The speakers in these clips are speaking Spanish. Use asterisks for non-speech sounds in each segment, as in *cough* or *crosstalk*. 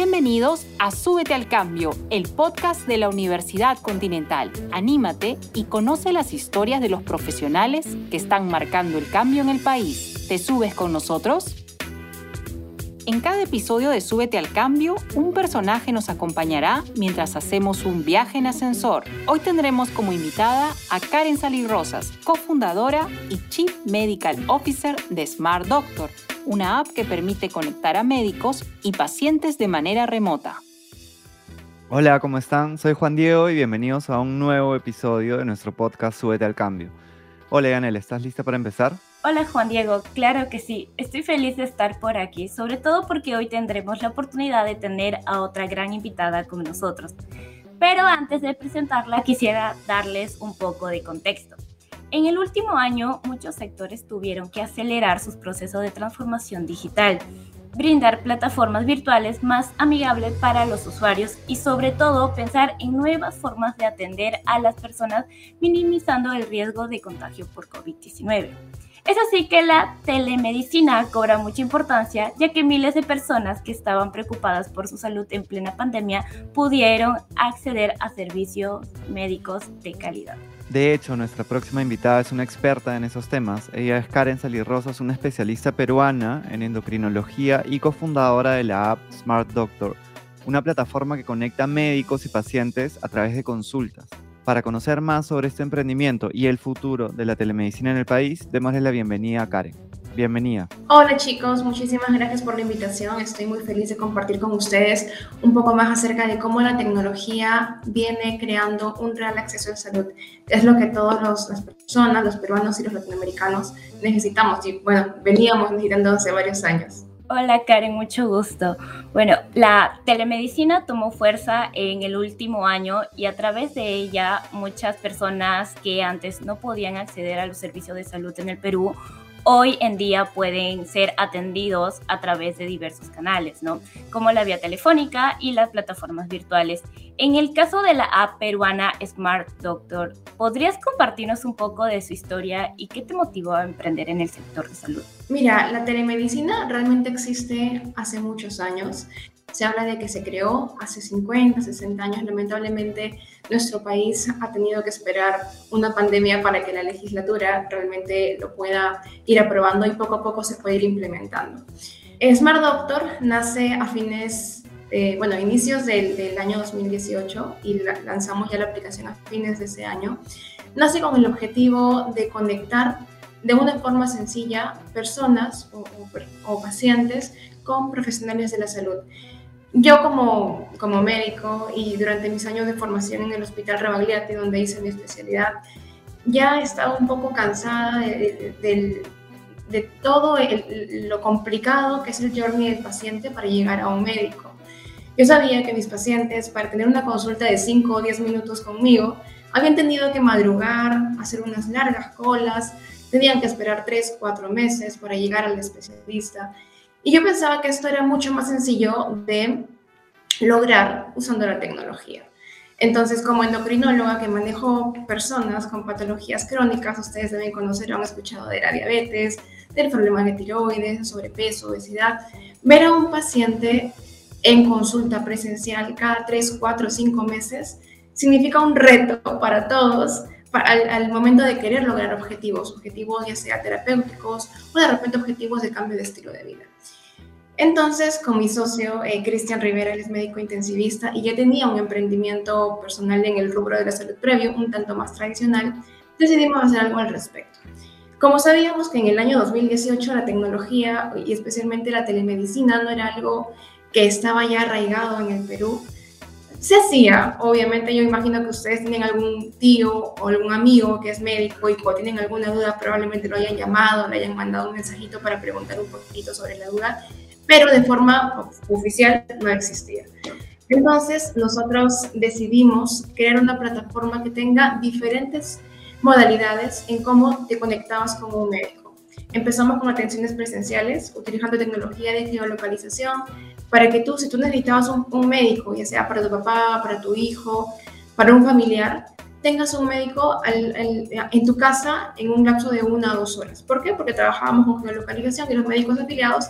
Bienvenidos a Súbete al Cambio, el podcast de la Universidad Continental. Anímate y conoce las historias de los profesionales que están marcando el cambio en el país. ¿Te subes con nosotros? En cada episodio de Súbete al Cambio, un personaje nos acompañará mientras hacemos un viaje en ascensor. Hoy tendremos como invitada a Karen Rosas, cofundadora y Chief Medical Officer de Smart Doctor, una app que permite conectar a médicos y pacientes de manera remota. Hola, ¿cómo están? Soy Juan Diego y bienvenidos a un nuevo episodio de nuestro podcast Súbete al Cambio. Hola, Yanel, ¿estás lista para empezar? Hola Juan Diego, claro que sí, estoy feliz de estar por aquí, sobre todo porque hoy tendremos la oportunidad de tener a otra gran invitada con nosotros. Pero antes de presentarla quisiera darles un poco de contexto. En el último año, muchos sectores tuvieron que acelerar sus procesos de transformación digital, brindar plataformas virtuales más amigables para los usuarios y sobre todo pensar en nuevas formas de atender a las personas minimizando el riesgo de contagio por COVID-19. Es así que la telemedicina cobra mucha importancia, ya que miles de personas que estaban preocupadas por su salud en plena pandemia pudieron acceder a servicios médicos de calidad. De hecho, nuestra próxima invitada es una experta en esos temas. Ella es Karen Salirrosas, una especialista peruana en endocrinología y cofundadora de la app Smart Doctor, una plataforma que conecta médicos y pacientes a través de consultas. Para conocer más sobre este emprendimiento y el futuro de la telemedicina en el país, démosle la bienvenida a Karen. Bienvenida. Hola chicos, muchísimas gracias por la invitación. Estoy muy feliz de compartir con ustedes un poco más acerca de cómo la tecnología viene creando un real acceso a salud. Es lo que todas las personas, los peruanos y los latinoamericanos necesitamos y bueno, veníamos necesitando hace varios años. Hola Karen, mucho gusto. Bueno, la telemedicina tomó fuerza en el último año y a través de ella muchas personas que antes no podían acceder a los servicios de salud en el Perú hoy en día pueden ser atendidos a través de diversos canales, ¿no? Como la vía telefónica y las plataformas virtuales. En el caso de la app peruana Smart Doctor, ¿podrías compartirnos un poco de su historia y qué te motivó a emprender en el sector de salud? Mira, la telemedicina realmente existe hace muchos años. Se habla de que se creó hace 50, 60 años. Lamentablemente, nuestro país ha tenido que esperar una pandemia para que la legislatura realmente lo pueda ir aprobando y poco a poco se puede ir implementando. Smart Doctor nace a fines, bueno, inicios del, del, año 2018 y lanzamos ya la aplicación a fines de ese año. Nace con el objetivo de conectar de una forma sencilla personas o pacientes con profesionales de la salud. Yo como, como médico y durante mis años de formación en el Hospital Rebagliati, donde hice mi especialidad, ya estaba un poco cansada de, de, todo lo complicado que es el journey del paciente para llegar a un médico. Yo sabía que mis pacientes, para tener una consulta de 5 o 10 minutos conmigo, habían tenido que madrugar, hacer unas largas colas, tenían que esperar 3, 4 meses para llegar al especialista y yo pensaba que esto era mucho más sencillo de lograr usando la tecnología. Entonces, como endocrinóloga que manejo personas con patologías crónicas, ustedes deben conocer han escuchado de la diabetes, del problema de tiroides, sobrepeso, obesidad. Ver a un paciente en consulta presencial cada 3, 4, 5 meses significa un reto para todos al, al, momento de querer lograr objetivos, objetivos ya sea terapéuticos o de repente objetivos de cambio de estilo de vida. Entonces, con mi socio, eh, Cristian Rivera, él es médico intensivista y ya tenía un emprendimiento personal en el rubro de la salud previo, un tanto más tradicional, decidimos hacer algo al respecto. Como sabíamos que en el año 2018 la tecnología y especialmente la telemedicina no era algo que estaba ya arraigado en el Perú, se hacía. Obviamente yo imagino que ustedes tienen algún tío o algún amigo que es médico y cuando tienen alguna duda probablemente lo hayan llamado, le hayan mandado un mensajito para preguntar un poquito sobre la duda pero de forma oficial no existía. Entonces, nosotros decidimos crear una plataforma que tenga diferentes modalidades en cómo te conectabas con un médico. Empezamos con atenciones presenciales, utilizando tecnología de geolocalización, para que tú, si tú necesitabas un, médico, ya sea para tu papá, para tu hijo, para un familiar, tengas un médico en tu casa en un lapso de una o dos horas. ¿Por qué? Porque trabajábamos con geolocalización y los médicos afiliados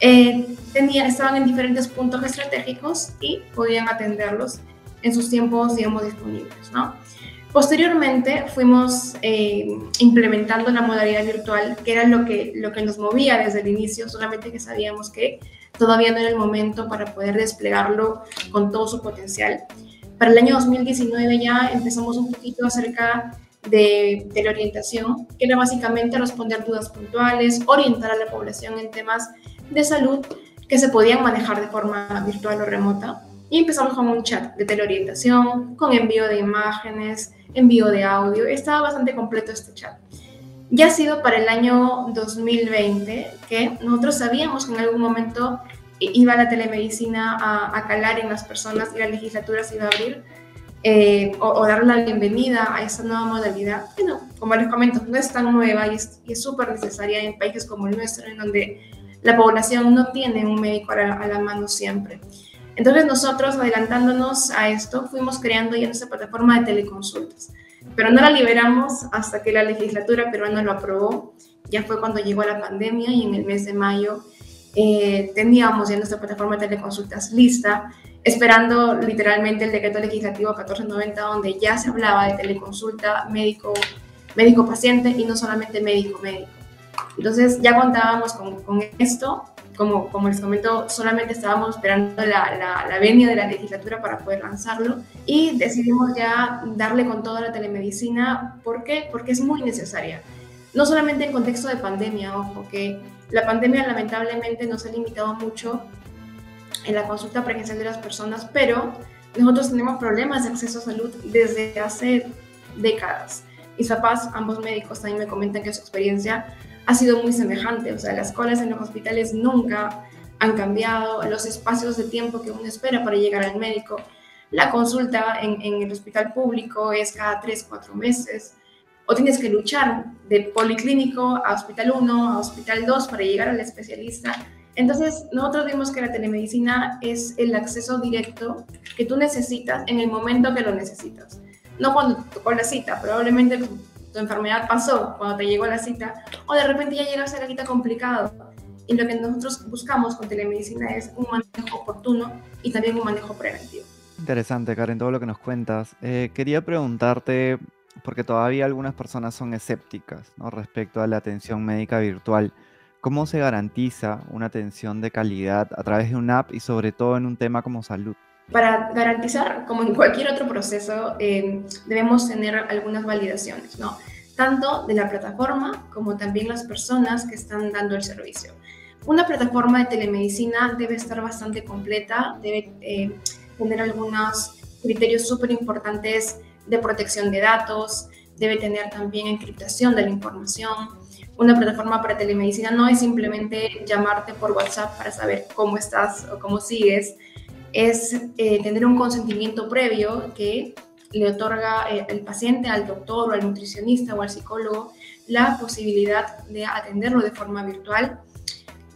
eh, tenía, estaban en diferentes puntos estratégicos y podían atenderlos en sus tiempos, digamos, disponibles, ¿no? Posteriormente fuimos eh, implementando la modalidad virtual, que era lo que, lo que nos movía desde el inicio, solamente que sabíamos que todavía no era el momento para poder desplegarlo con todo su potencial. Para el año 2019 ya empezamos un poquito acerca de, de la orientación, que era básicamente responder dudas puntuales, orientar a la población en temas de salud que se podían manejar de forma virtual o remota. Y empezamos con un chat de teleorientación, con envío de imágenes, envío de audio. Estaba bastante completo este chat. Ya ha sido para el año 2020 que nosotros sabíamos que en algún momento iba la telemedicina a, calar en las personas y la legislatura se iba a abrir eh, o, dar la bienvenida a esta nueva modalidad, que no, como les comento, no es tan nueva y es súper necesaria en países como el nuestro, en donde la población no tiene un médico a la, mano siempre. Entonces nosotros, adelantándonos a esto, fuimos creando ya nuestra plataforma de teleconsultas, pero no la liberamos hasta que la legislatura peruana lo aprobó. Ya fue cuando llegó la pandemia y en el mes de mayo eh, teníamos ya nuestra plataforma de teleconsultas lista, esperando literalmente el decreto legislativo 1490, donde ya se hablaba de teleconsulta médico, médico-paciente y no solamente médico-médico. Entonces ya contábamos con, con esto, como, como, les comento, solamente estábamos esperando la, la, la, venia de la legislatura para poder lanzarlo y decidimos ya darle con toda la telemedicina. ¿Por qué? Porque es muy necesaria. No solamente en contexto de pandemia, ojo, que la pandemia lamentablemente nos ha limitado mucho en la consulta presencial de las personas, pero nosotros tenemos problemas de acceso a salud desde hace décadas. Mis papás, ambos médicos, también me comentan que su experiencia ha sido muy semejante. O sea, las colas en los hospitales nunca han cambiado, los espacios de tiempo que uno espera para llegar al médico. La consulta en, el hospital público es cada tres, cuatro meses. O tienes que luchar de policlínico a hospital 1, a hospital 2 para llegar al especialista. Entonces, nosotros vimos que la telemedicina es el acceso directo que tú necesitas en el momento que lo necesitas. No cuando con la cita, probablemente tu enfermedad pasó cuando te llegó la cita, o de repente ya llegaste a la cita complicado. Y lo que nosotros buscamos con telemedicina es un manejo oportuno y también un manejo preventivo. Interesante, Karen, todo lo que nos cuentas. Eh, quería preguntarte, porque todavía algunas personas son escépticas respecto a la atención médica virtual. ¿Cómo se garantiza una atención de calidad a través de una app y sobre todo en un tema como salud? Para garantizar, como en cualquier otro proceso, eh, debemos tener algunas validaciones, ¿no? Tanto de la plataforma como también las personas que están dando el servicio. Una plataforma de telemedicina debe estar bastante completa, debe eh, tener algunos criterios súper importantes de protección de datos, debe tener también encriptación de la información. Una plataforma para telemedicina no es simplemente llamarte por WhatsApp para saber cómo estás o cómo sigues, es eh, tener un consentimiento previo que le otorga eh, el paciente al doctor o al nutricionista o al psicólogo la posibilidad de atenderlo de forma virtual.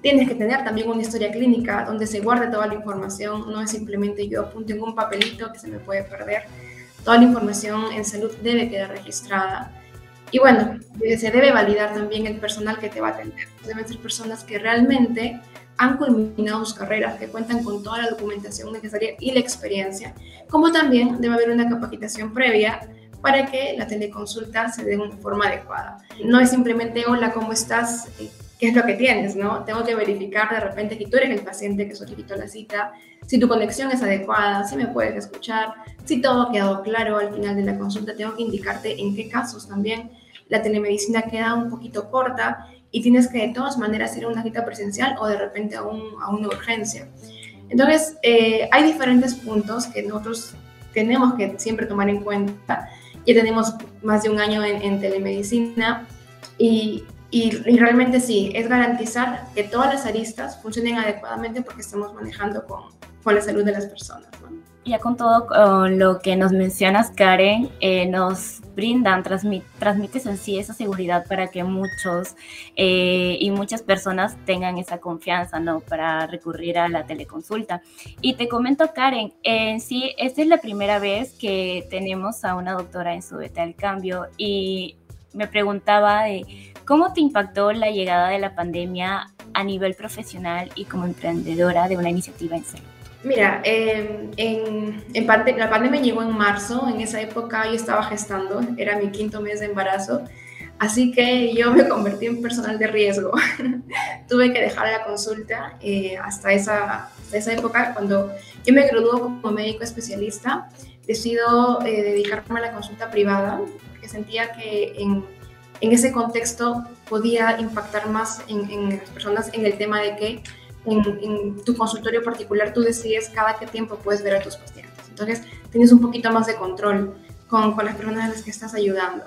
Tienes que tener también una historia clínica donde se guarde toda la información, no es simplemente yo apunto en un papelito que se me puede perder. Toda la información en salud debe quedar registrada. Y bueno, se debe validar también el personal que te va a atender. Deben ser personas que realmente han culminado sus carreras, que cuentan con toda la documentación necesaria y la experiencia, como también debe haber una capacitación previa para que la teleconsulta se dé de una forma adecuada. No es simplemente, hola, ¿cómo estás? ¿Qué es lo que tienes? ¿no? Tengo que verificar de repente que tú eres el paciente que solicitó la cita, si tu conexión es adecuada, si me puedes escuchar, si todo ha quedado claro al final de la consulta, tengo que indicarte en qué casos también la telemedicina queda un poquito corta y tienes que de todas maneras ir a una cita presencial o de repente a, a una urgencia. Entonces, eh, hay diferentes puntos que nosotros tenemos que siempre tomar en cuenta. Ya tenemos más de un año en, telemedicina y, y, realmente sí, es garantizar que todas las aristas funcionen adecuadamente porque estamos manejando con, con la salud de las personas. Ya con todo lo que nos mencionas, Karen, eh, nos brindan, transmites en sí esa seguridad para que muchos eh, y muchas personas tengan esa confianza, ¿no? Para recurrir a la teleconsulta. Y te comento, Karen, en sí, esta es la primera vez que tenemos a una doctora en Súbete al Cambio y me preguntaba de cómo te impactó la llegada de la pandemia a nivel profesional y como emprendedora de una iniciativa en salud? Mira, em, en, en parte, la pandemia llegó en marzo, en esa época yo estaba gestando, era mi quinto mes de embarazo, así que yo me convertí en personal de riesgo. *laughs* Tuve que dejar la consulta eh, hasta, esa, hasta esa época, cuando yo me graduó como médico especialista, decido eh, dedicarme a la consulta privada, porque sentía que en, en ese contexto podía impactar más en, las personas en el tema de que en, tu consultorio particular tú decides cada qué tiempo puedes ver a tus pacientes. Entonces tienes un poquito más de control con, con las personas a las que estás ayudando.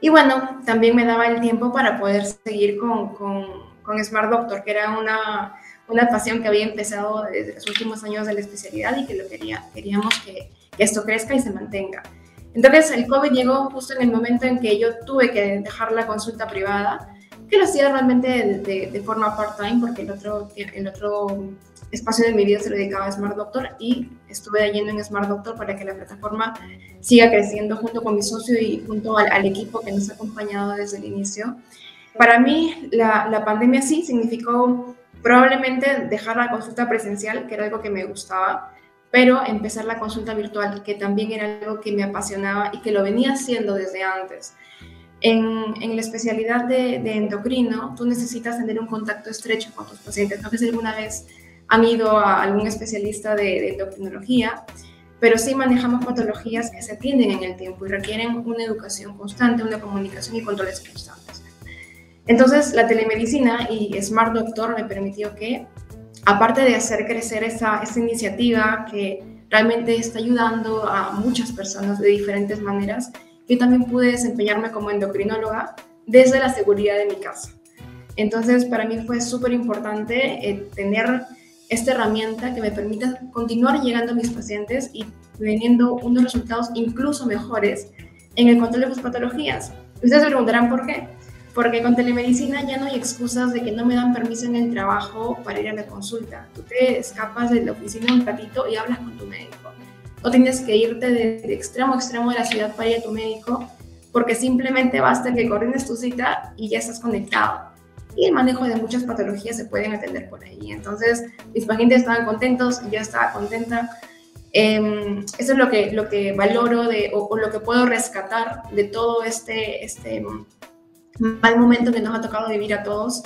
Y bueno, también me daba el tiempo para poder seguir con, con, con Smart Doctor, que era una, una, pasión que había empezado desde los últimos años de la especialidad y que lo quería, queríamos que, que esto crezca y se mantenga. Entonces el COVID llegó justo en el momento en que yo tuve que dejar la consulta privada que lo hacía realmente de, de, forma part-time porque el otro, el otro espacio de mi vida se lo dedicaba a Smart Doctor y estuve yendo en Smart Doctor para que la plataforma siga creciendo junto con mi socio y junto al, al equipo que nos ha acompañado desde el inicio. Para mí, la, la, pandemia sí significó probablemente dejar la consulta presencial, que era algo que me gustaba, pero empezar la consulta virtual, que también era algo que me apasionaba y que lo venía haciendo desde antes. En, en la especialidad de, de, endocrino, tú necesitas tener un contacto estrecho con tus pacientes. No sé si alguna vez han ido a algún especialista de, de endocrinología, pero sí manejamos patologías que se tienden en el tiempo y requieren una educación constante, una comunicación y controles constantes. Entonces, la telemedicina y Smart Doctor me permitió que, aparte de hacer crecer esa, esa iniciativa que realmente está ayudando a muchas personas de diferentes maneras, yo también pude desempeñarme como endocrinóloga desde la seguridad de mi casa. Entonces, para mí fue súper importante eh, tener esta herramienta que me permita continuar llegando a mis pacientes y teniendo unos resultados incluso mejores en el control de sus patologías. Ustedes se preguntarán por qué. Porque con telemedicina ya no hay excusas de que no me dan permiso en el trabajo para ir a la consulta. Tú te escapas de la oficina un ratito y hablas con tu médico no tienes que irte de, extremo a extremo de la ciudad para ir a tu médico, porque simplemente basta que coordines tu cita y ya estás conectado. Y el manejo de muchas patologías se pueden atender por ahí. Entonces, mis pacientes estaban contentos, yo estaba contenta. Eh, eso es lo que, lo que valoro de, o, o, lo que puedo rescatar de todo este, este mal momento que nos ha tocado vivir a todos.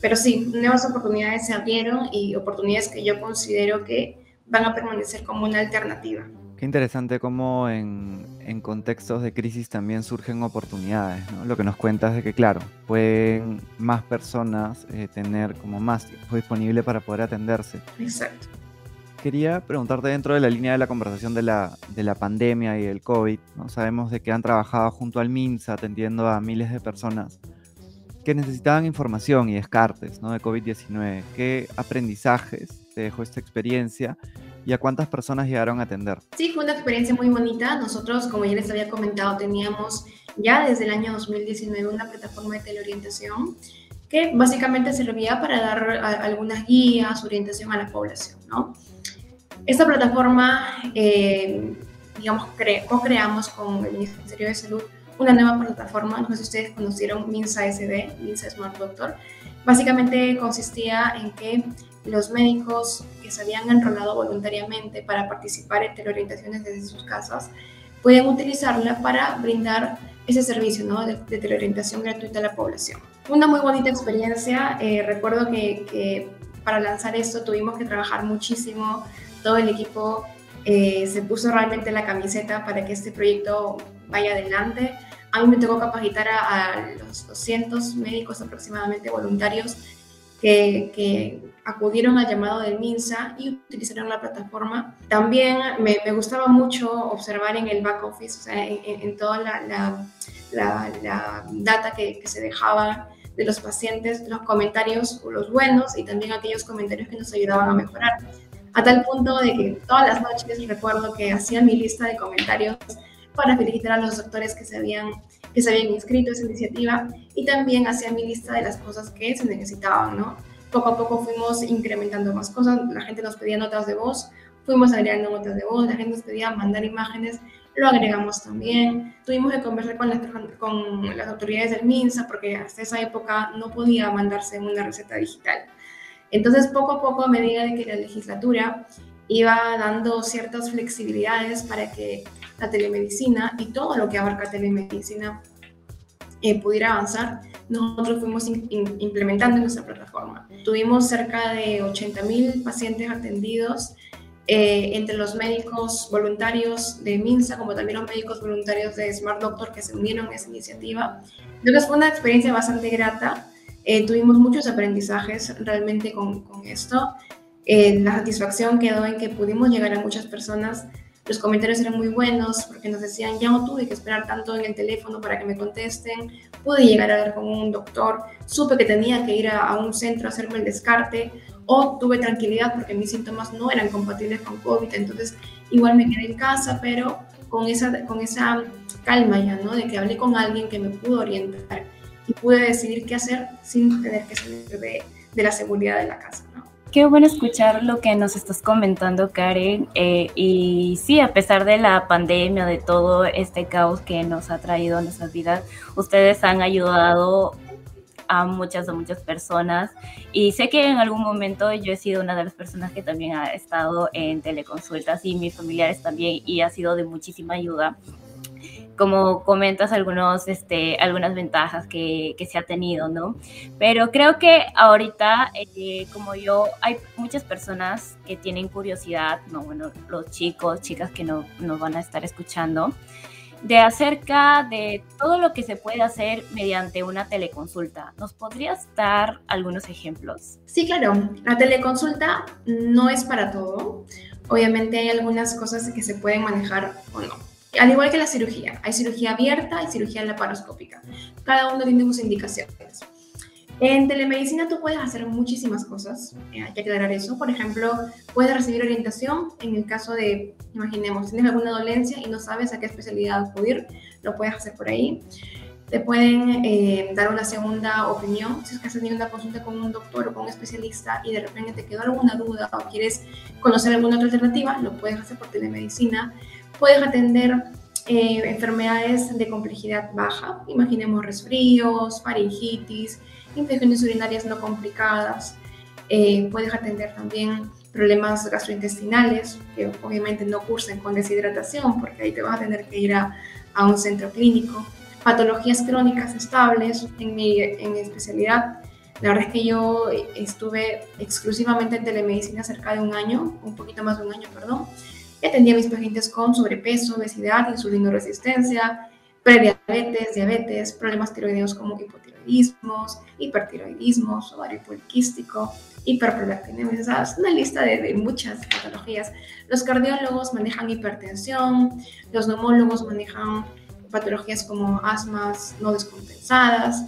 Pero sí, nuevas oportunidades se abrieron y oportunidades que yo considero que van a permanecer como una alternativa. Qué interesante cómo en, en contextos de crisis también surgen oportunidades. ¿no? Lo que nos cuentas es de que, claro, pueden más personas eh, tener como más tiempo disponible para poder atenderse. Exacto. Quería preguntarte dentro de la línea de la conversación de la, de la pandemia y el COVID, ¿no? sabemos de que han trabajado junto al MINSA atendiendo a miles de personas que necesitaban información y descartes ¿no? de COVID-19. ¿Qué aprendizajes te dejó esta experiencia y a cuántas personas llegaron a atender? Sí, fue una experiencia muy bonita. Nosotros, como ya les había comentado, teníamos ya desde el año 2019 una plataforma de teleorientación que básicamente servía para dar algunas guías, orientación a la población. ¿no? Esta plataforma, eh, digamos, co-creamos con el Ministerio de Salud una nueva plataforma, no sé si ustedes conocieron MINSA SD, MINSA Smart Doctor. Básicamente consistía en que los médicos que se habían enrolado voluntariamente para participar en teleorientaciones desde sus casas pueden utilizarla para brindar ese servicio ¿no? de, de teleorientación gratuita a la población. Una muy bonita experiencia. Eh, recuerdo que, para lanzar esto tuvimos que trabajar muchísimo. Todo el equipo eh, se puso realmente la camiseta para que este proyecto vaya adelante. A mí me tocó capacitar a, a los 200 médicos aproximadamente voluntarios que, que, acudieron al llamado del MINSA y utilizaron la plataforma. También me, me gustaba mucho observar en el back office, o sea, en, en toda la, la, la, la data que, que, se dejaba de los pacientes, los comentarios, los buenos y también aquellos comentarios que nos ayudaban a mejorar. A tal punto de que todas las noches recuerdo que hacía mi lista de comentarios para felicitar a los doctores que se habían, que se habían inscrito a esa iniciativa y también hacía mi lista de las cosas que se necesitaban, ¿no? Poco a poco fuimos incrementando más cosas, la gente nos pedía notas de voz, fuimos agregando notas de voz, la gente nos pedía mandar imágenes lo agregamos también. Tuvimos que conversar con las, con las autoridades del MINSA porque hasta esa época no podía mandarse una receta digital. Entonces, poco a poco, a medida de que la legislatura iba dando ciertas flexibilidades para que la telemedicina y todo lo que abarca telemedicina eh, pudiera avanzar, nosotros fuimos implementando en nuestra plataforma. Tuvimos cerca de 80.000 pacientes atendidos eh, entre los médicos voluntarios de MINSA, como también los médicos voluntarios de Smart Doctor que se unieron a esa iniciativa. Entonces fue una experiencia bastante grata. Eh, tuvimos muchos aprendizajes realmente con, con esto. Eh, la satisfacción quedó en que pudimos llegar a muchas personas. Los comentarios eran muy buenos porque nos decían, ya no tuve que esperar tanto en el teléfono para que me contesten, pude llegar a ver con un doctor, supe que tenía que ir a, a un centro a hacerme el descarte o tuve tranquilidad porque mis síntomas no eran compatibles con COVID, entonces igual me quedé en casa, pero con esa, con esa calma ya, ¿no? De que hablé con alguien que me pudo orientar y pude decidir qué hacer sin tener que salir de, de la seguridad de la casa, ¿no? Qué bueno escuchar lo que nos estás comentando, Karen. Eh, y sí, a pesar de la pandemia, de todo este caos que nos ha traído a nuestras vidas, ustedes han ayudado a muchas, a muchas personas. Y sé que en algún momento yo he sido una de las personas que también ha estado en teleconsultas y mis familiares también y ha sido de muchísima ayuda. Como comentas algunos, este, algunas ventajas que, que se ha tenido, ¿no? Pero creo que ahorita, eh, como yo, hay muchas personas que tienen curiosidad, ¿no? Bueno, los chicos, chicas que no, nos van a estar escuchando, de acerca de todo lo que se puede hacer mediante una teleconsulta. ¿Nos podrías dar algunos ejemplos? Sí, claro. La teleconsulta no es para todo. Obviamente hay algunas cosas que se pueden manejar o no. Al igual que la cirugía, hay cirugía abierta y cirugía laparoscópica. Cada uno tiene sus indicaciones. En telemedicina tú puedes hacer muchísimas cosas, eh, hay que aclarar eso. Por ejemplo, puedes recibir orientación en el caso de, imaginemos, tienes alguna dolencia y no sabes a qué especialidad acudir, lo puedes hacer por ahí. Te pueden eh, dar una segunda opinión si es que has tenido una consulta con un doctor o con un especialista y de repente te quedó alguna duda o quieres conocer alguna otra alternativa, lo puedes hacer por telemedicina. Puedes atender eh, enfermedades de complejidad baja, imaginemos resfríos, faringitis, infecciones urinarias no complicadas. Eh, puedes atender también problemas gastrointestinales, que obviamente no cursen con deshidratación, porque ahí te vas a tener que ir a, a un centro clínico. Patologías crónicas estables, en mi, en mi especialidad, la verdad es que yo estuve exclusivamente en telemedicina cerca de un año, un poquito más de un año, perdón, y atendía a mis pacientes con sobrepeso, obesidad, insulinoresistencia, prediabetes, diabetes, problemas tiroideos como hipotiroidismos, hipertiroidismos, ovario poliquístico, hiperprolactinemia, es una lista de, de, muchas patologías. Los cardiólogos manejan hipertensión, los neumólogos manejan patologías como asmas no descompensadas,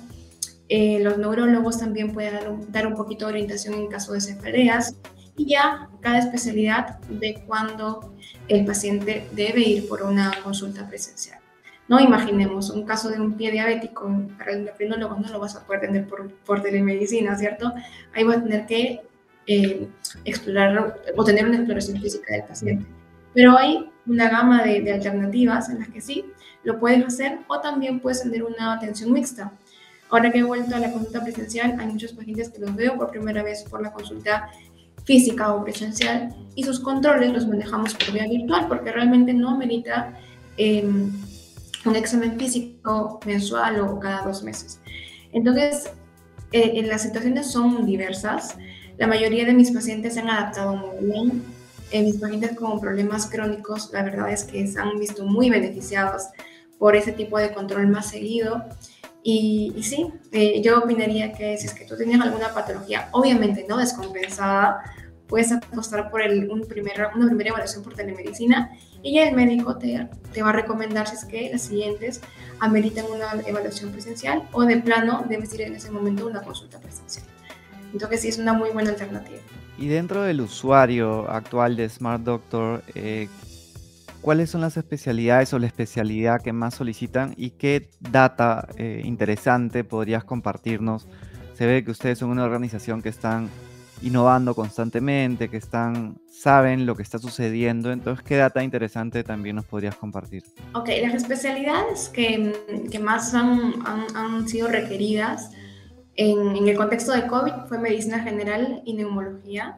eh, los neurólogos también pueden dar un, dar un, poquito de orientación en caso de cefaleas ya cada especialidad de cuándo el paciente debe ir por una consulta presencial. No imaginemos un caso de un pie diabético, para el endocrinólogo no lo vas a poder tener por, por telemedicina, ¿cierto? Ahí vas a tener que eh, explorar o tener una exploración física del paciente. Pero hay una gama de, de, alternativas en las que sí lo puedes hacer o también puedes tener una atención mixta. Ahora que he vuelto a la consulta presencial, hay muchos pacientes que los veo por primera vez por la consulta física o presencial y sus controles los manejamos por vía virtual porque realmente no amerita eh, un examen físico mensual o cada dos meses. Entonces, eh, en las situaciones son diversas. La mayoría de mis pacientes se han adaptado muy bien. Eh, mis pacientes con problemas crónicos, la verdad es que se han visto muy beneficiados por ese tipo de control más seguido. Y, y sí, eh, yo opinaría que si es que tú tienes alguna patología, obviamente no descompensada, puedes apostar por el, un primer, una primera evaluación por telemedicina y el médico te, te va a recomendar si es que las siguientes ameritan una evaluación presencial o de plano debes ir en ese momento a una consulta presencial. Entonces sí es una muy buena alternativa. Y dentro del usuario actual de Smart Doctor, eh, ¿cuáles son las especialidades o la especialidad que más solicitan y qué data eh, interesante podrías compartirnos? Se ve que ustedes son una organización que están innovando constantemente, que están, saben lo que está sucediendo. Entonces, ¿qué data interesante también nos podrías compartir? Ok, las especialidades que, que más han, han, han, sido requeridas en, en, el contexto de COVID fue medicina general y neumología.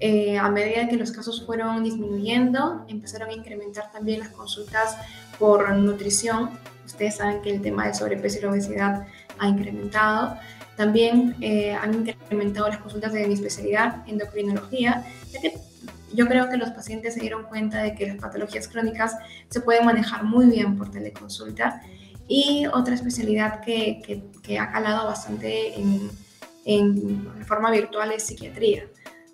Eh, a medida que los casos fueron disminuyendo, empezaron a incrementar también las consultas por nutrición. Ustedes saben que el tema del sobrepeso y la obesidad ha incrementado. También eh, han incrementado las consultas de mi especialidad, endocrinología, ya que yo creo que los pacientes se dieron cuenta de que las patologías crónicas se pueden manejar muy bien por teleconsulta. Y otra especialidad que, ha calado bastante en, forma virtual es psiquiatría.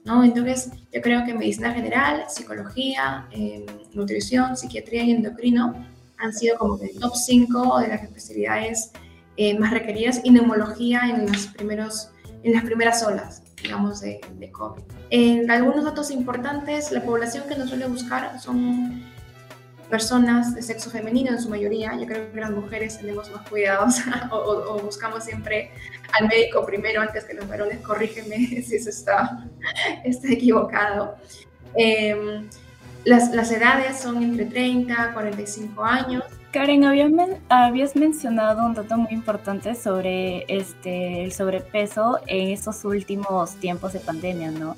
¿No? Entonces, yo creo que medicina general, psicología, eh, nutrición, psiquiatría y endocrino han sido como el top 5 de las especialidades eh, más requeridas y neumología en, los primeros, en las primeras olas, digamos, de, de COVID. En algunos datos importantes, la población que nos suele buscar son personas de sexo femenino en su mayoría. Yo creo que las mujeres tenemos más cuidados *laughs* o, o, buscamos siempre al médico primero antes que los varones. Corrígeme *laughs* si eso está, está equivocado. Eh, las, las, edades son entre 30 45 años. Karen, habías, habías mencionado un dato muy importante sobre este, el sobrepeso en estos últimos tiempos de pandemia, ¿no?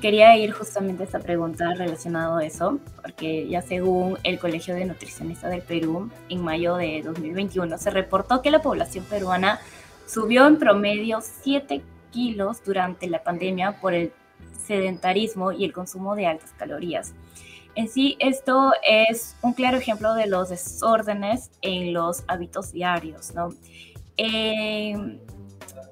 Quería ir justamente a esta pregunta relacionada a eso, porque ya según el Colegio de Nutricionistas del Perú, en mayo de 2021 se reportó que la población peruana subió en promedio 7 kilos durante la pandemia por el sedentarismo y el consumo de altas calorías. En sí, esto es un claro ejemplo de los desórdenes en los hábitos diarios, ¿no? Eh,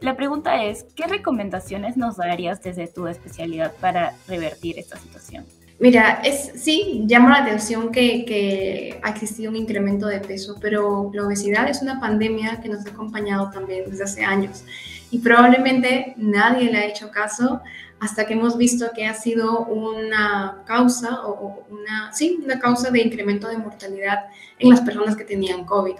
la pregunta es, ¿qué recomendaciones nos darías desde tu especialidad para revertir esta situación? Mira, es, sí, llama la atención que, ha existido un incremento de peso, pero la obesidad es una pandemia que nos ha acompañado también desde hace años y probablemente nadie le ha hecho caso hasta que hemos visto que ha sido una causa o una, sí, una causa de incremento de mortalidad en las personas que tenían COVID.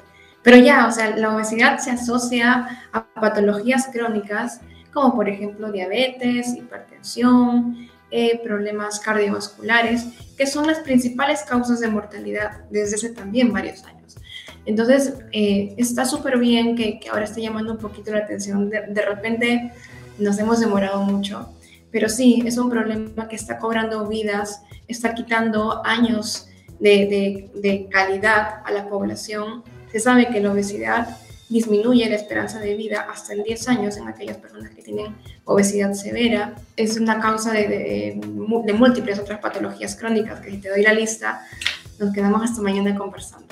Pero ya, o sea, la obesidad se asocia a patologías crónicas como por ejemplo diabetes, hipertensión, eh, problemas cardiovasculares, que son las principales causas de mortalidad desde hace también varios años. Entonces, eh, está súper bien que, que, ahora esté llamando un poquito la atención. De, de repente nos hemos demorado mucho, pero sí, es un problema que está cobrando vidas, está quitando años de, de, de calidad a la población. Se sabe que la obesidad disminuye la esperanza de vida hasta en 10 años en aquellas personas que tienen obesidad severa. Es una causa de, múltiples otras patologías crónicas que si te doy la lista, nos quedamos hasta mañana conversando.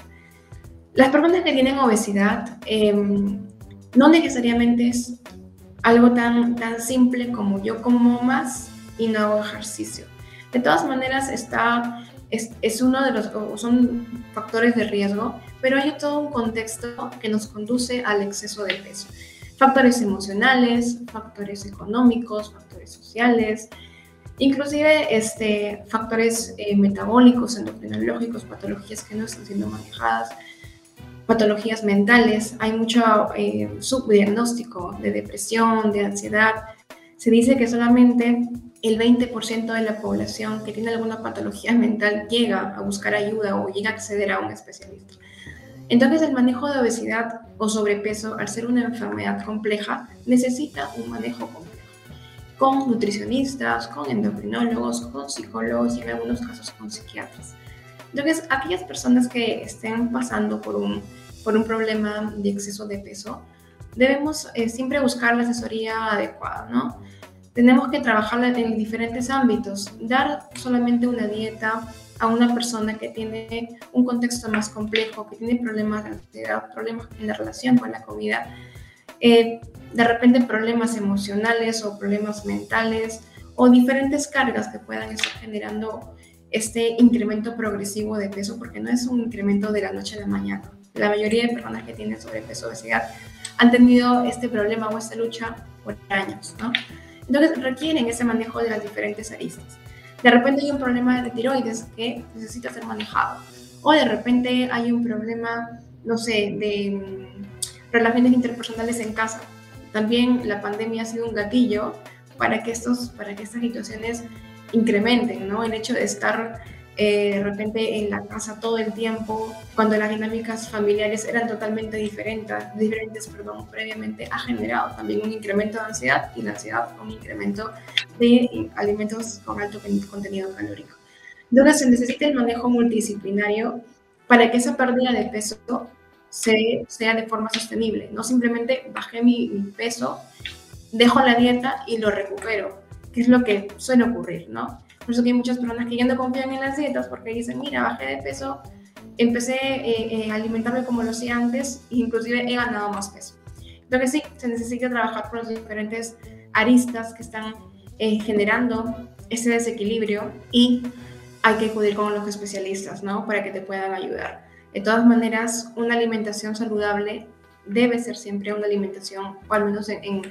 Las personas que tienen obesidad eh, no necesariamente es algo tan, tan simple como yo como más y no hago ejercicio. De todas maneras, está, es, es uno de los, son factores de riesgo, pero hay todo un contexto que nos conduce al exceso de peso. Factores emocionales, factores económicos, factores sociales, inclusive este, factores eh, metabólicos, endocrinológicos, patologías que no están siendo manejadas patologías mentales, hay mucho eh, subdiagnóstico de depresión, de ansiedad. Se dice que solamente el 20% de la población que tiene alguna patología mental llega a buscar ayuda o llega a acceder a un especialista. Entonces el manejo de obesidad o sobrepeso, al ser una enfermedad compleja, necesita un manejo complejo, con nutricionistas, con endocrinólogos, con psicólogos y en algunos casos con psiquiatras. Entonces, aquellas personas que estén pasando por un, por un problema de exceso de peso, debemos eh, siempre buscar la asesoría adecuada, ¿no? Tenemos que trabajar en diferentes ámbitos, dar solamente una dieta a una persona que tiene un contexto más complejo, que tiene problemas de ansiedad, problemas en la relación con la comida, eh, de repente problemas emocionales o problemas mentales o diferentes cargas que puedan estar generando este incremento progresivo de peso, porque no es un incremento de la noche a la mañana. La mayoría de personas que tienen sobrepeso o obesidad han tenido este problema o esta lucha por años, ¿no? Entonces requieren ese manejo de las diferentes aristas. De repente hay un problema de tiroides que necesita ser manejado. O de repente hay un problema, no sé, de mm, relaciones interpersonales en casa. También la pandemia ha sido un gatillo para que, estos, para que estas situaciones incrementen, ¿no? El hecho de estar eh, de repente en la casa todo el tiempo, cuando las dinámicas familiares eran totalmente diferentes, diferentes perdón, previamente, ha generado también un incremento de ansiedad y la ansiedad un incremento de alimentos con alto contenido calórico. Entonces se necesita el manejo multidisciplinario para que esa pérdida de peso se, sea de forma sostenible, no simplemente bajé mi, mi peso, dejo la dieta y lo recupero, que es lo que suele ocurrir, ¿no? Por eso que hay muchas personas que ya no confían en las dietas porque dicen, mira, bajé de peso, empecé eh, eh, a alimentarme como lo hacía antes e inclusive he ganado más peso. Entonces sí, se necesita trabajar con los diferentes aristas que están eh, generando ese desequilibrio y hay que acudir con los especialistas, ¿no? Para que te puedan ayudar. De todas maneras, una alimentación saludable debe ser siempre una alimentación, o al menos en,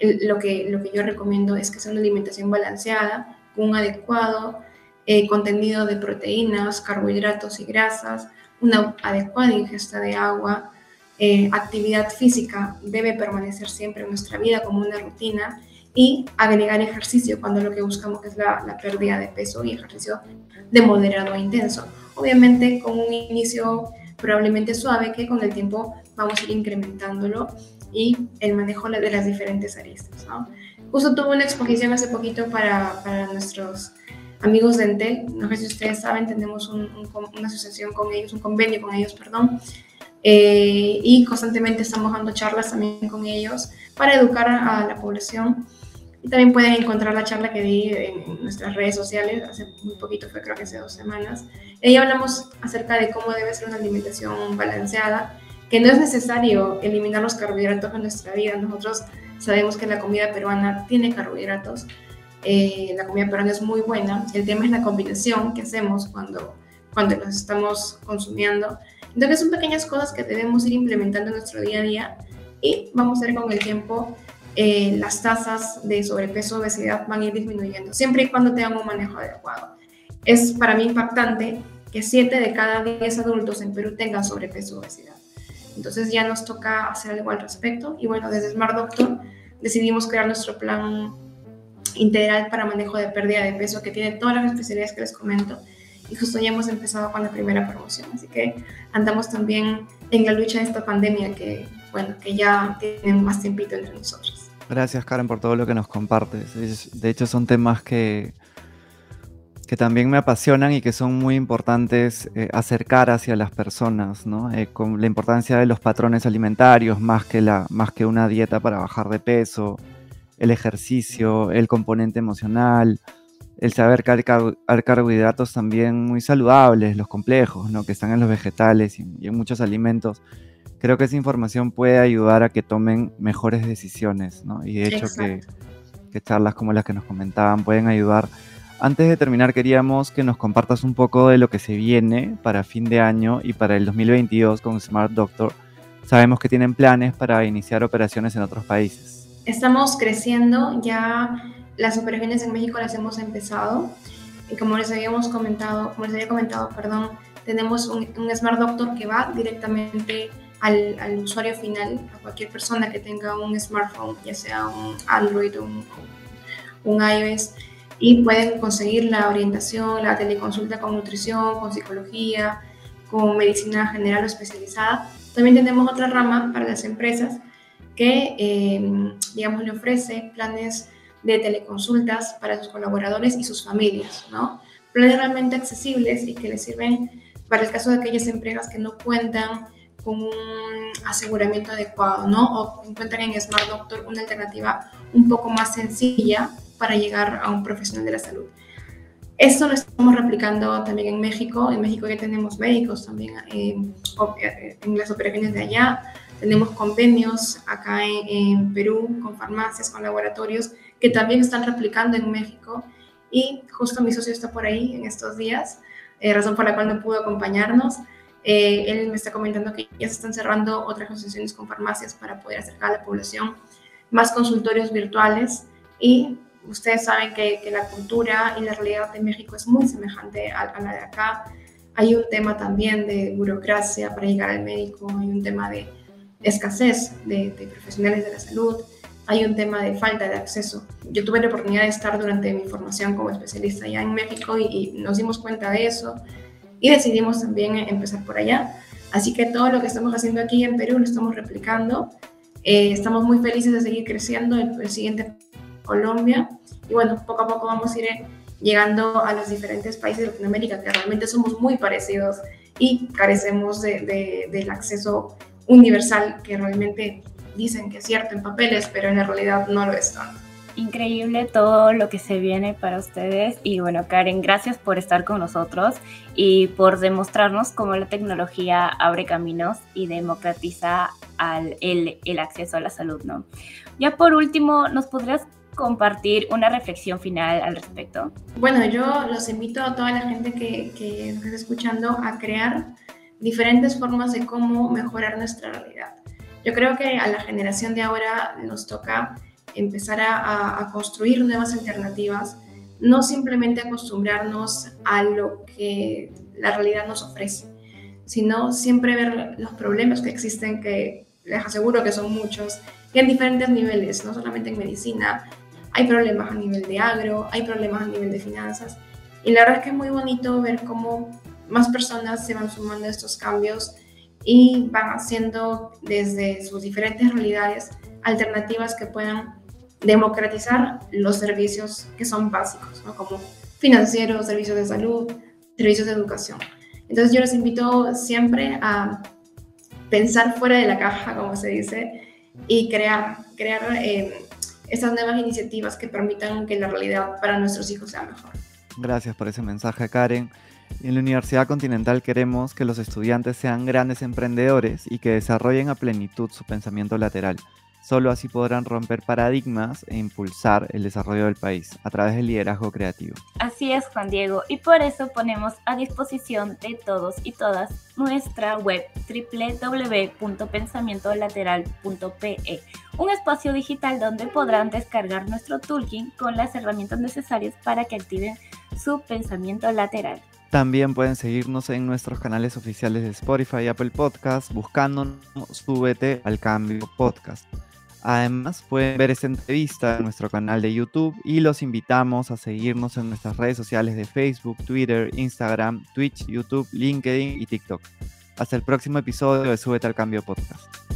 lo, que, lo que yo recomiendo es que sea una alimentación balanceada, un adecuado eh, contenido de proteínas, carbohidratos y grasas, una adecuada ingesta de agua, eh, actividad física debe permanecer siempre en nuestra vida como una rutina y agregar ejercicio cuando lo que buscamos es la, pérdida de peso y ejercicio de moderado a intenso. Obviamente con un inicio probablemente suave que con el tiempo vamos a ir incrementándolo y el manejo de las diferentes aristas. ¿no? Justo tuve una exposición hace poquito para, para nuestros amigos de Entel. No sé si ustedes saben, tenemos una asociación con ellos, un convenio con ellos, perdón. Eh, y constantemente estamos dando charlas también con ellos para educar a la población. Y también pueden encontrar la charla que di en nuestras redes sociales, hace muy poquito, fue creo que hace dos semanas. Ahí hablamos acerca de cómo debe ser una alimentación balanceada, que no es necesario eliminar los carbohidratos en nuestra vida. Nosotros Sabemos que la comida peruana tiene carbohidratos, eh, la comida peruana es muy buena, el tema es la combinación que hacemos cuando, cuando los estamos consumiendo. Entonces son pequeñas cosas que debemos ir implementando en nuestro día a día y vamos a ver con el tiempo eh, las tasas de sobrepeso, obesidad van a ir disminuyendo, siempre y cuando tengan un manejo adecuado. Es para mí impactante que 7 de cada 10 adultos en Perú tengan sobrepeso, obesidad. Entonces ya nos toca hacer algo al respecto. Y bueno, desde Smart Doctor decidimos crear nuestro plan integral para manejo de pérdida de peso que tiene todas las especialidades que les comento. Y justo ya hemos empezado con la primera promoción. Así que andamos también en la lucha de esta pandemia que, bueno, que ya tiene más tiempito entre nosotros. Gracias Karen por todo lo que nos compartes. De hecho son temas que que también me apasionan y que son muy importantes eh, acercar hacia las personas, ¿no? Eh, con la importancia de los patrones alimentarios, más que, la, más que una dieta para bajar de peso, el ejercicio, el componente emocional, el saber que hay, carbohidratos también muy saludables, los complejos, ¿no? que están en los vegetales y, en muchos alimentos. Creo que esa información puede ayudar a que tomen mejores decisiones, ¿no? Y de hecho que, que charlas como las que nos comentaban pueden ayudar antes de terminar, queríamos que nos compartas un poco de lo que se viene para fin de año y para el 2022 con Smart Doctor. Sabemos que tienen planes para iniciar operaciones en otros países. Estamos creciendo, ya las operaciones en México las hemos empezado y como les habíamos comentado, como les había comentado, perdón, tenemos un, Smart Doctor que va directamente al, al, usuario final, a cualquier persona que tenga un smartphone, ya sea un Android o un, un iOS y pueden conseguir la orientación, la teleconsulta con nutrición, con psicología, con medicina general o especializada. También tenemos otra rama para las empresas que, eh, digamos, le ofrece planes de teleconsultas para sus colaboradores y sus familias, ¿no? Planes realmente accesibles y que les sirven para el caso de aquellas empresas que no cuentan con un aseguramiento adecuado, ¿no? O encuentran en Smart Doctor una alternativa un poco más sencilla para llegar a un profesional de la salud. Esto lo estamos replicando también en México. En México ya tenemos médicos también eh, eh, en las operaciones de allá. Tenemos convenios acá en, Perú con farmacias, con laboratorios que también están replicando en México. Y justo mi socio está por ahí en estos días, eh, razón por la cual no pudo acompañarnos. él me está comentando que ya se están cerrando otras asociaciones con farmacias para poder acercar a la población más consultorios virtuales y ustedes saben que, la cultura y la realidad de México es muy semejante a, la de acá. Hay un tema también de burocracia para llegar al médico, hay un tema de escasez de, profesionales de la salud. hay un tema de falta de acceso. Yo tuve la oportunidad de estar durante mi formación como especialista allá en México y, y nos dimos cuenta de eso y decidimos también empezar por allá. Así que todo lo que estamos haciendo aquí en Perú lo estamos replicando. Eh, estamos muy felices de seguir creciendo. El, el, siguiente Colombia. Y bueno, poco a poco vamos a ir llegando a los diferentes países de Latinoamérica, que realmente somos muy parecidos y carecemos de, de, del acceso universal que realmente dicen que es cierto en papeles, pero en la realidad no lo es tanto increíble todo lo que se viene para ustedes. Y bueno, Karen, gracias por estar con nosotros y por demostrarnos cómo la tecnología abre caminos y democratiza al, el, el, acceso a la salud, ¿no? Ya por último, ¿nos podrías compartir una reflexión final al respecto? Bueno, yo los invito a toda la gente que, que está escuchando a crear diferentes formas de cómo mejorar nuestra realidad. Yo creo que a la generación de ahora nos toca empezar a, a, construir nuevas alternativas, no simplemente acostumbrarnos a lo que la realidad nos ofrece, sino siempre ver los problemas que existen, que les aseguro que son muchos, y en diferentes niveles, no solamente en medicina, hay problemas a nivel de agro, hay problemas a nivel de finanzas, y la verdad es que es muy bonito ver cómo más personas se van sumando a estos cambios y van haciendo desde sus diferentes realidades alternativas que puedan democratizar los servicios que son básicos, ¿no? como financieros, servicios de salud, servicios de educación. Entonces yo les invito siempre a pensar fuera de la caja, *laughs* como se dice, y crear, crear eh, estas nuevas iniciativas que permitan que la realidad para nuestros hijos sea mejor. Gracias por ese mensaje, Karen. En la Universidad Continental queremos que los estudiantes sean grandes emprendedores y que desarrollen a plenitud su pensamiento lateral. Solo así podrán romper paradigmas e impulsar el desarrollo del país a través del liderazgo creativo. Así es, Juan Diego, y por eso ponemos a disposición de todos y todas nuestra web www.pensamientolateral.pe, un espacio digital donde podrán descargar nuestro toolkit con las herramientas necesarias para que activen su pensamiento lateral. También pueden seguirnos en nuestros canales oficiales de Spotify y Apple Podcast buscándonos Súbete al Cambio Podcast. Además, pueden ver esta entrevista en nuestro canal de YouTube y los invitamos a seguirnos en nuestras redes sociales de Facebook, Twitter, Instagram, Twitch, YouTube, LinkedIn y TikTok. Hasta el próximo episodio de Súbete al Cambio Podcast.